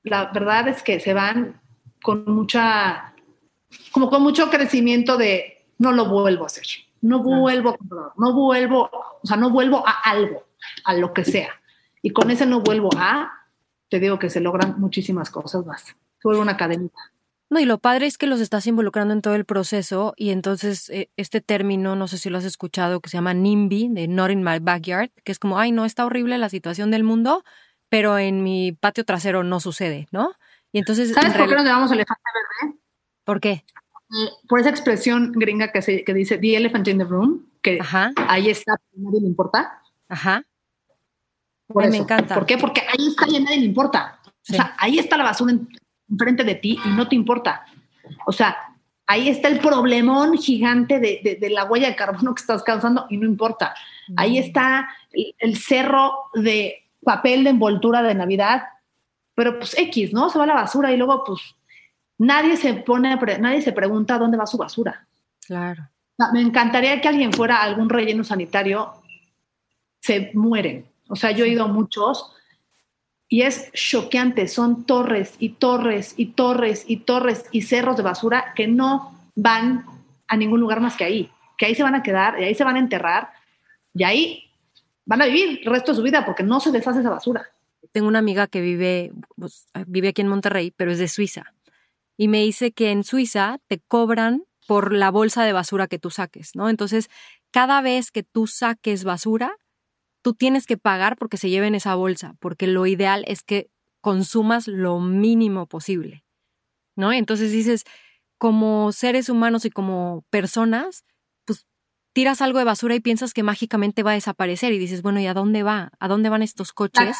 la verdad es que se van con mucha, como con mucho crecimiento de no lo vuelvo a hacer, no vuelvo a comprar, no vuelvo, o sea, no vuelvo a algo, a lo que sea. Y con ese no vuelvo a, te digo que se logran muchísimas cosas más. Se vuelve una cadenita.
No, y lo padre es que los estás involucrando en todo el proceso y entonces eh, este término, no sé si lo has escuchado, que se llama NIMBY, de Not in My Backyard, que es como, ay, no, está horrible la situación del mundo, pero en mi patio trasero no sucede, ¿no? Y entonces...
¿Sabes por qué nos llamamos elefante verde?
¿Por qué?
Eh, por esa expresión gringa que, se, que dice The Elephant in the Room, que ahí está, nadie le importa.
Ajá.
Por me encanta. ¿Por qué? Porque ahí está y a nadie le importa. O sea, ahí está la basura enfrente de ti y no te importa. O sea, ahí está el problemón gigante de, de, la huella de carbono que estás causando y no importa. Ahí está el cerro de papel de envoltura de Navidad, pero pues X, ¿no? Se va a la basura y luego pues nadie se pone, nadie se pregunta dónde va su basura.
Claro.
Me encantaría que alguien fuera a algún relleno sanitario, se mueren. O sea, yo he ido a muchos y es choqueante, son torres y torres y torres y torres y cerros de basura que no van a ningún lugar más que ahí, que ahí se van a quedar y ahí se van a enterrar y ahí van a vivir el resto de su vida porque no se deshace esa basura.
Tengo una amiga que vive, pues, vive aquí en Monterrey, pero es de Suiza. Y me dice que en Suiza te cobran por la bolsa de basura que tú saques, ¿no? Entonces, cada vez que tú saques basura, tú tienes que pagar porque se lleven esa bolsa, porque lo ideal es que consumas lo mínimo posible, ¿no? Entonces dices, como seres humanos y como personas, tiras algo de basura y piensas que mágicamente va a desaparecer y dices, bueno, ¿y a dónde va? ¿A dónde van estos coches?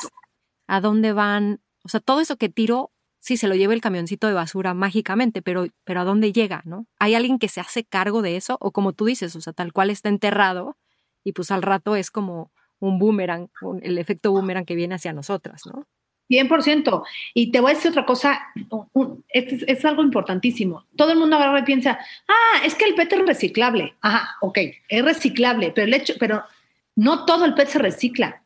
¿A dónde van? O sea, todo eso que tiro, sí, se lo lleva el camioncito de basura mágicamente, pero, pero ¿a dónde llega, no? ¿Hay alguien que se hace cargo de eso? O como tú dices, o sea, tal cual está enterrado y pues al rato es como un boomerang, el efecto boomerang que viene hacia nosotras, ¿no?
100%. Y te voy a decir otra cosa, es, algo importantísimo. Todo el mundo ahora piensa, ah, es que el PET es reciclable. Ajá, ok, es reciclable, pero el hecho, pero no todo el PET se recicla.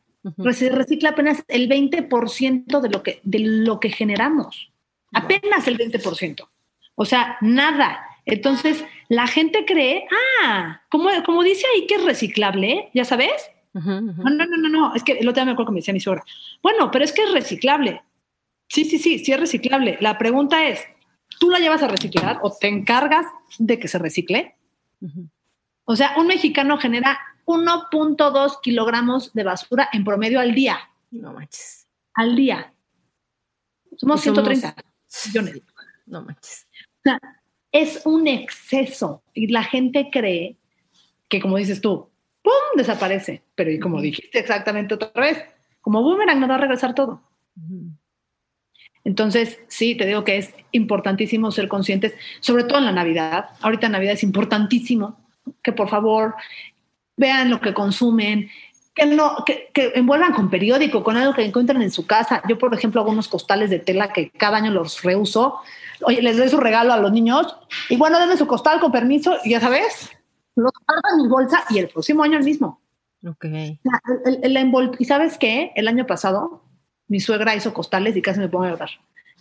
Se recicla apenas el 20% de lo que, de lo que generamos. Apenas el 20%. O sea, nada. Entonces, la gente cree, ah, como, como dice ahí que es reciclable, ya sabes, no, no, no, no, es que el otro día me acuerdo que me decía mi suegra, bueno, pero es que es reciclable. Sí, sí, sí, sí es reciclable. La pregunta es, ¿tú la llevas a reciclar o te encargas de que se recicle? O sea, un mexicano genera 1.2 kilogramos de basura en promedio al día.
No manches.
Al día. Somos 130 millones.
No manches.
O sea, es un exceso y la gente cree que, como dices tú, ¡pum! desaparece. Pero y como dijiste exactamente otra vez, como boomerang no va a regresar todo. Entonces, sí, te digo que es importantísimo ser conscientes, sobre todo en la Navidad. Ahorita en Navidad es importantísimo que por favor vean lo que consumen, que, no, que, envuelvan con periódico, con algo que encuentren en su casa. Yo, por ejemplo, hago unos costales de tela que cada año los reuso. Oye, les doy su regalo a los niños y bueno, denme su costal con permiso y ya sabes, lo guardo en mi bolsa y el próximo año el mismo.
Ok.
¿Y sabes qué? El año pasado mi suegra hizo costales y casi me pongo a llorar.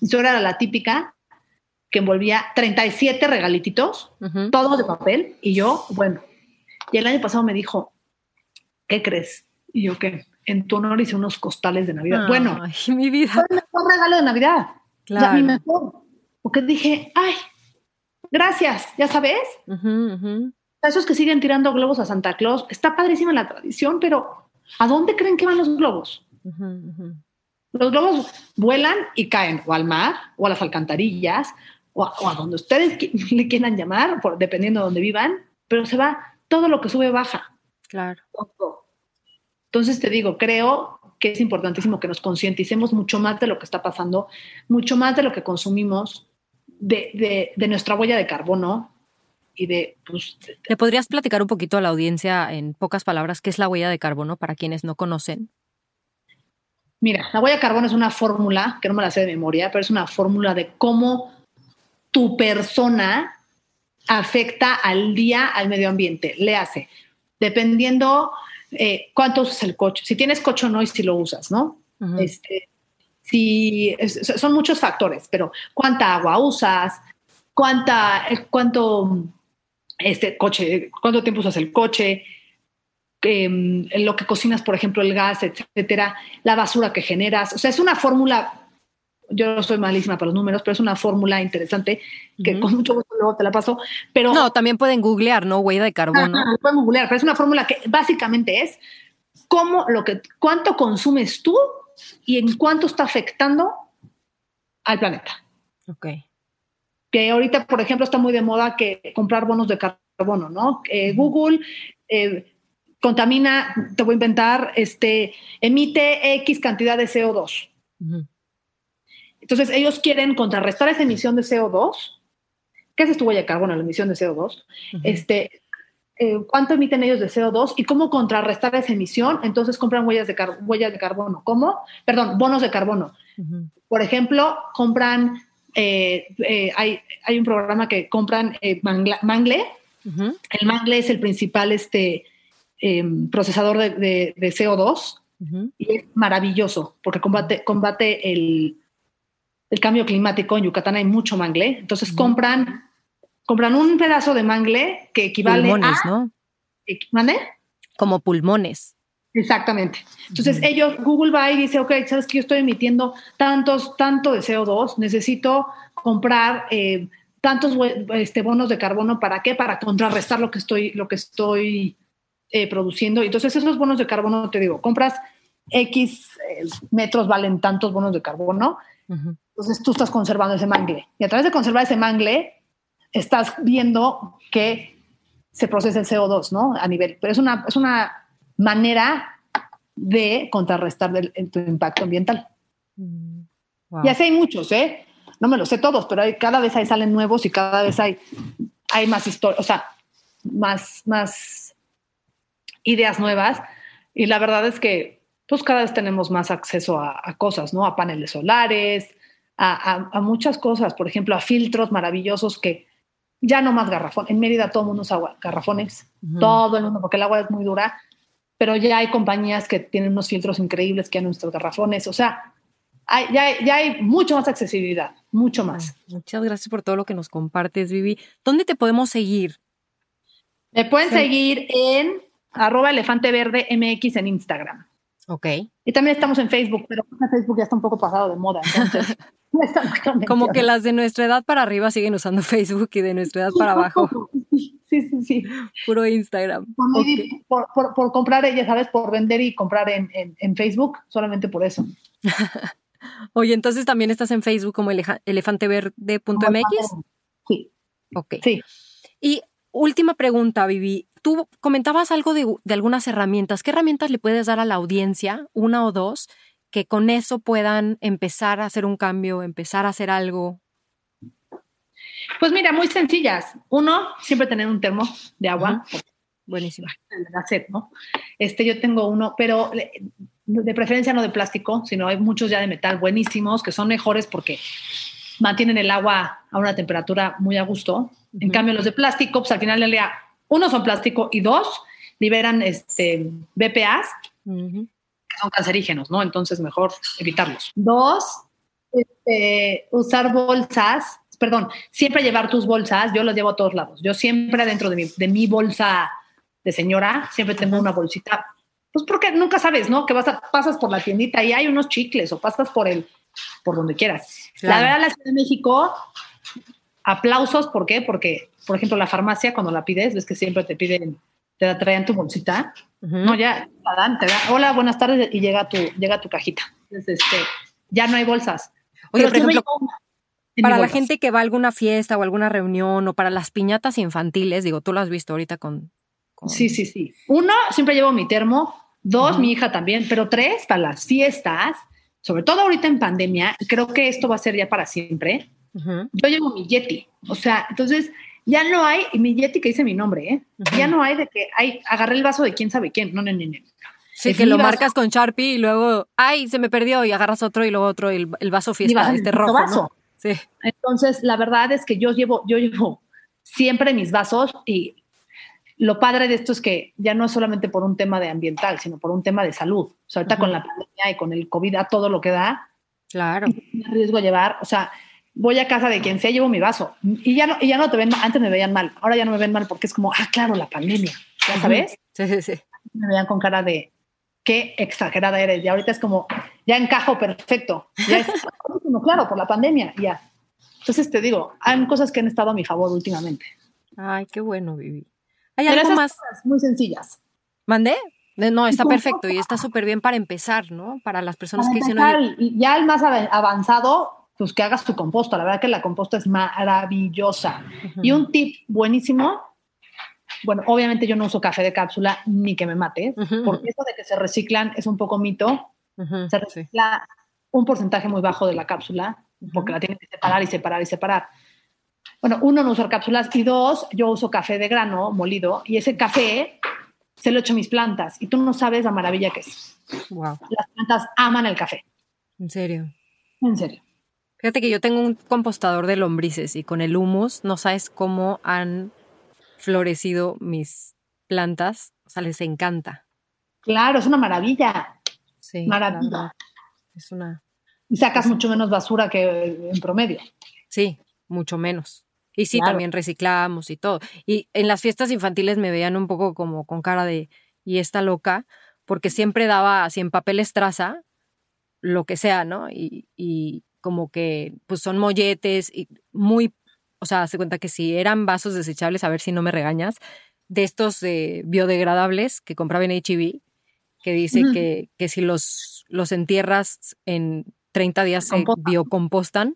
Mi suegra era la típica que envolvía 37 regalititos, todos de papel, y yo, bueno, Y el año pasado me dijo, ¿qué crees? Y yo, ¿qué? En tu honor hice unos costales de Navidad. bueno,
mi vida.
Fue el mejor regalo de Navidad. Claro. O sea, mi mejor. Porque dije, ay, gracias, ya sabes. Esos que siguen tirando globos a Santa Claus, está padrísima la tradición, pero ¿a dónde creen que van los globos? Los globos vuelan y caen o al mar o a las alcantarillas o a, donde ustedes le quieran llamar, por, dependiendo de donde vivan, pero se va todo lo que sube baja.
Claro.
Entonces te digo, creo que es importantísimo que nos concienticemos mucho más de lo que está pasando, mucho más de lo que consumimos, de, de, nuestra huella de carbono y de, pues,
¿Le podrías platicar un poquito a la audiencia en pocas palabras qué es la huella de carbono para quienes no conocen?
Mira, la huella de carbono es una fórmula, que no me la sé de memoria, pero es una fórmula de cómo tu persona afecta al día al medio ambiente. Le hace, dependiendo eh, cuánto usas el coche, si tienes coche o no y si lo usas, ¿no? este, si, son muchos factores, pero cuánta agua usas, cuánta, cuánto, este coche, cuánto tiempo usas el coche, em, lo que cocinas, por ejemplo, el gas, etcétera, la basura que generas. O sea, es una fórmula. Yo soy malísima para los números, pero es una fórmula interesante que con mucho gusto luego te la paso. Pero
no, también pueden googlear, ¿no? Huella de carbono.
pueden googlear, pero es una fórmula que básicamente es cómo lo que, cuánto consumes tú y en cuánto está afectando al planeta.
Ok.
Que ahorita, por ejemplo, está muy de moda que comprar bonos de carbono, ¿no? Google eh, contamina, te voy a inventar, este, emite X cantidad de CO2. Entonces, ellos quieren contrarrestar esa emisión de CO2. ¿Qué es tu huella de carbono, la emisión de CO2? este, eh, cuánto emiten ellos de CO2 y cómo contrarrestar esa emisión, entonces compran huellas de, huellas de carbono. ¿Cómo? Perdón, bonos de carbono. Por ejemplo, compran, eh, eh, hay, hay, un programa que compran mangle. El mangle es el principal este, em, procesador de, de, CO2 y es maravilloso porque combate, combate el, el, cambio climático. En Yucatán hay mucho mangle. Entonces compran compran un pedazo de mangle que equivale
pulmones,
a...
¿no?
¿Mande?
Como pulmones.
Exactamente. Entonces ellos, Google va y dice, ok, sabes que yo estoy emitiendo tantos, tanto de CO2, necesito comprar eh, tantos este, bonos de carbono, ¿para qué? Para contrarrestar lo que estoy, lo que estoy eh, produciendo. Entonces esos bonos de carbono, te digo, compras X eh, metros valen tantos bonos de carbono, entonces tú estás conservando ese mangle. Y a través de conservar ese mangle, estás viendo que se procesa el CO2, ¿no? A nivel, pero es una, es una manera de contrarrestar el, impacto ambiental. Mm, y así hay muchos, ¿eh? No me los sé todos, pero hay, cada vez hay salen nuevos y cada vez hay, hay más historias, o sea, más, más ideas nuevas. Y la verdad es que, pues cada vez tenemos más acceso a, cosas, ¿no? A paneles solares, a, a, muchas cosas, por ejemplo, a filtros maravillosos que, ya no más garrafón. En Mérida todo el mundo usa garrafones, todo el mundo, porque el agua es muy dura, pero ya hay compañías que tienen unos filtros increíbles que han nuestros garrafones. O sea, hay, ya, ya, hay mucho más accesibilidad, mucho más.
Muchas gracias por todo lo que nos compartes, Vivi. ¿Dónde te podemos seguir?
Me pueden seguir en arroba elefante verde MX en Instagram.
Ok.
Y también estamos en Facebook, pero Facebook ya está un poco pasado de moda, entonces
Como que las de nuestra edad para arriba siguen usando Facebook y de nuestra edad para abajo.
Sí, sí, sí.
Puro Instagram.
Por, por, comprar, ya sabes, por vender y comprar en, en, Facebook, solamente por eso.
Oye, entonces también estás en Facebook como elefanteverde.mx.
Sí.
Ok.
Sí.
Y última pregunta, Vivi. Tú comentabas algo de, de algunas herramientas. ¿Qué herramientas le puedes dar a la audiencia, una o dos, que con eso puedan empezar a hacer un cambio, empezar a hacer algo?
Pues mira, muy sencillas. Uno, siempre tener un termo de agua.
Buenísimo.
¿no? Este, yo tengo uno, pero de preferencia no de plástico, sino hay muchos ya de metal buenísimos que son mejores porque mantienen el agua a una temperatura muy a gusto. En cambio, los de plástico, pues al final del día, uno son plástico y dos liberan este, BPAs, son cancerígenos, ¿no? Entonces mejor evitarlos. Dos, este, usar bolsas, perdón, siempre llevar tus bolsas, yo las llevo a todos lados. Yo siempre dentro de mi, de mi bolsa de señora, siempre tengo una bolsita. Pues porque nunca sabes, ¿no? Que vas a, pasas por la tiendita y hay unos chicles o pasas por el, por donde quieras. La verdad, la Ciudad de México, aplausos, ¿por qué? Porque, por ejemplo, la farmacia, cuando la pides, ves que siempre te piden, te traen tu bolsita. No, ya, te dan, te dan, hola, buenas tardes, y llega tu, llega tu cajita. Entonces, este, ya no hay bolsas.
Oye, por ejemplo, para la gente que va a alguna fiesta o alguna reunión o para las piñatas infantiles, digo, tú lo has visto ahorita con...
Sí, sí, sí. Uno, siempre llevo mi termo. Dos, mi hija también. Pero tres, para las fiestas, sobre todo ahorita en pandemia, creo que esto va a ser ya para siempre. Yo llevo mi Yeti. O sea, entonces ya no hay, mi Yeti que dice mi nombre, ¿eh? Ya no hay de que, ay, agarré el vaso de quién sabe quién. No, no, no, no.
Sí, que lo marcas con Sharpie y luego, ay, se me perdió y agarras otro y luego otro, el, el vaso fiesta, este rojo. Vaso.
Entonces, la verdad es que yo llevo, yo llevo siempre mis vasos y lo padre de esto es que ya no es solamente por un tema de ambiental, sino por un tema de salud. O sea, ahorita con la pandemia y con el COVID a todo lo que da.
Claro.
Me riesgo llevar, o sea, voy a casa de quien sea, llevo mi vaso. Y ya no, y ya no te ven, antes me veían mal, ahora ya no me ven mal porque es como, ah, claro, la pandemia, ¿ya sabes?
Sí, sí, sí.
Me veían con cara de, qué exagerada eres. Y ahorita es como, ya encajo perfecto. Ya es, claro, por la pandemia, ya. Entonces te digo, hay cosas que han estado a mi favor últimamente.
Ay, qué bueno, Vivi. Hay algo más.
muy sencillas.
¿Mandé? No, está perfecto y está súper bien para empezar, ¿no? Para las personas que dicen.
Y ya el más avanzado, pues que hagas tu composta. La verdad que la composta es maravillosa. Y un tip buenísimo bueno, obviamente yo no uso café de cápsula ni que me mate, porque eso de que se reciclan es un poco mito. se recicla un porcentaje muy bajo de la cápsula, porque la tienen que separar y separar y separar. Bueno, uno, no usa cápsulas y dos, yo uso café de grano molido y ese café se lo echo a mis plantas y tú no sabes la maravilla que es.
Wow.
Las plantas aman el café.
¿En serio?
En serio.
Fíjate que yo tengo un compostador de lombrices y con el humus no sabes cómo han florecido mis plantas, o sea, les encanta.
Claro, es una maravilla. Sí. Maravilla.
Es una.
Y sacas mucho menos basura que en promedio.
Sí, mucho menos. Y sí, también reciclamos y todo. Y en las fiestas infantiles me veían un poco como con cara de, y esta loca, porque siempre daba así en papel estraza, lo que sea, ¿no? Y, y como que, pues son molletes y muy o sea, se cuenta que si eran vasos desechables, a ver si no me regañas, de estos biodegradables que compraba en HB, que dice que, que, si los, los entierras en 30 días se biocompostan.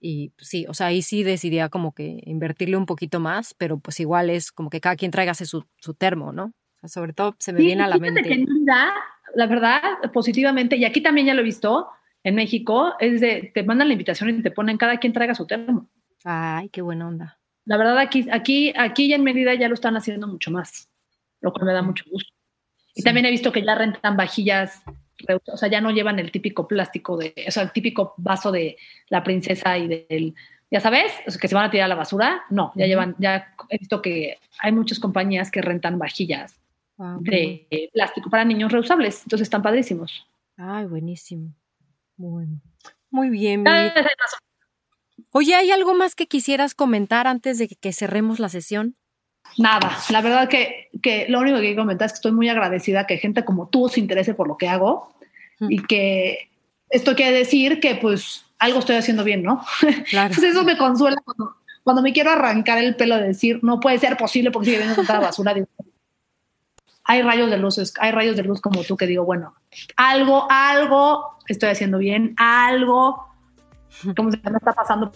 Y pues, sí, o sea, ahí sí decidía como que invertirle un poquito más, pero pues igual es como que cada quien tráigase su, su termo, ¿no? O sea, sobre todo se me viene a la mente.
Que la verdad, positivamente, y aquí también ya lo he visto, en México, es de, te mandan la invitación y te ponen cada quien traiga su termo.
Ay, qué buena onda.
La verdad, aquí, aquí, aquí en Mérida ya lo están haciendo mucho más, lo cual me da mucho gusto. Y también he visto que ya rentan vajillas, o sea, ya no llevan el típico plástico de, o sea, el típico vaso de la princesa y del, ya sabes, que se van a tirar a la basura. No, ya llevan, ya he visto que hay muchas compañías que rentan vajillas ah, de plástico para niños reusables, entonces están padrísimos.
Ay, buenísimo. Bueno. Muy bien. Oye, ¿hay algo más que quisieras comentar antes de que cerremos la sesión?
Nada, la verdad que, que lo único que quiero comentar es que estoy muy agradecida que gente como tú se interese por lo que hago y que esto quiere decir que pues algo estoy haciendo bien, ¿no? Claro. pues eso me consuela cuando, me quiero arrancar el pelo de decir, no puede ser posible porque sigue viendo tanta basura. Hay rayos de luz, hay rayos de luz como tú que digo, bueno, algo, algo estoy haciendo bien, algo como se me está pasando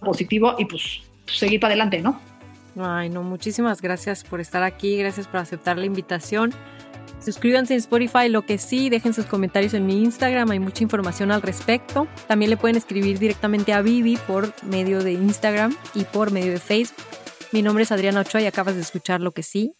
positivo y pues, pues, seguir para adelante, ¿no?
Ay, no, muchísimas gracias por estar aquí, gracias por aceptar la invitación. Suscríbanse en Spotify, lo que sí, dejen sus comentarios en mi Instagram, hay mucha información al respecto. También le pueden escribir directamente a Vivi por medio de Instagram y por medio de Facebook. Mi nombre es Adriana Ochoa y acabas de escuchar lo que sí.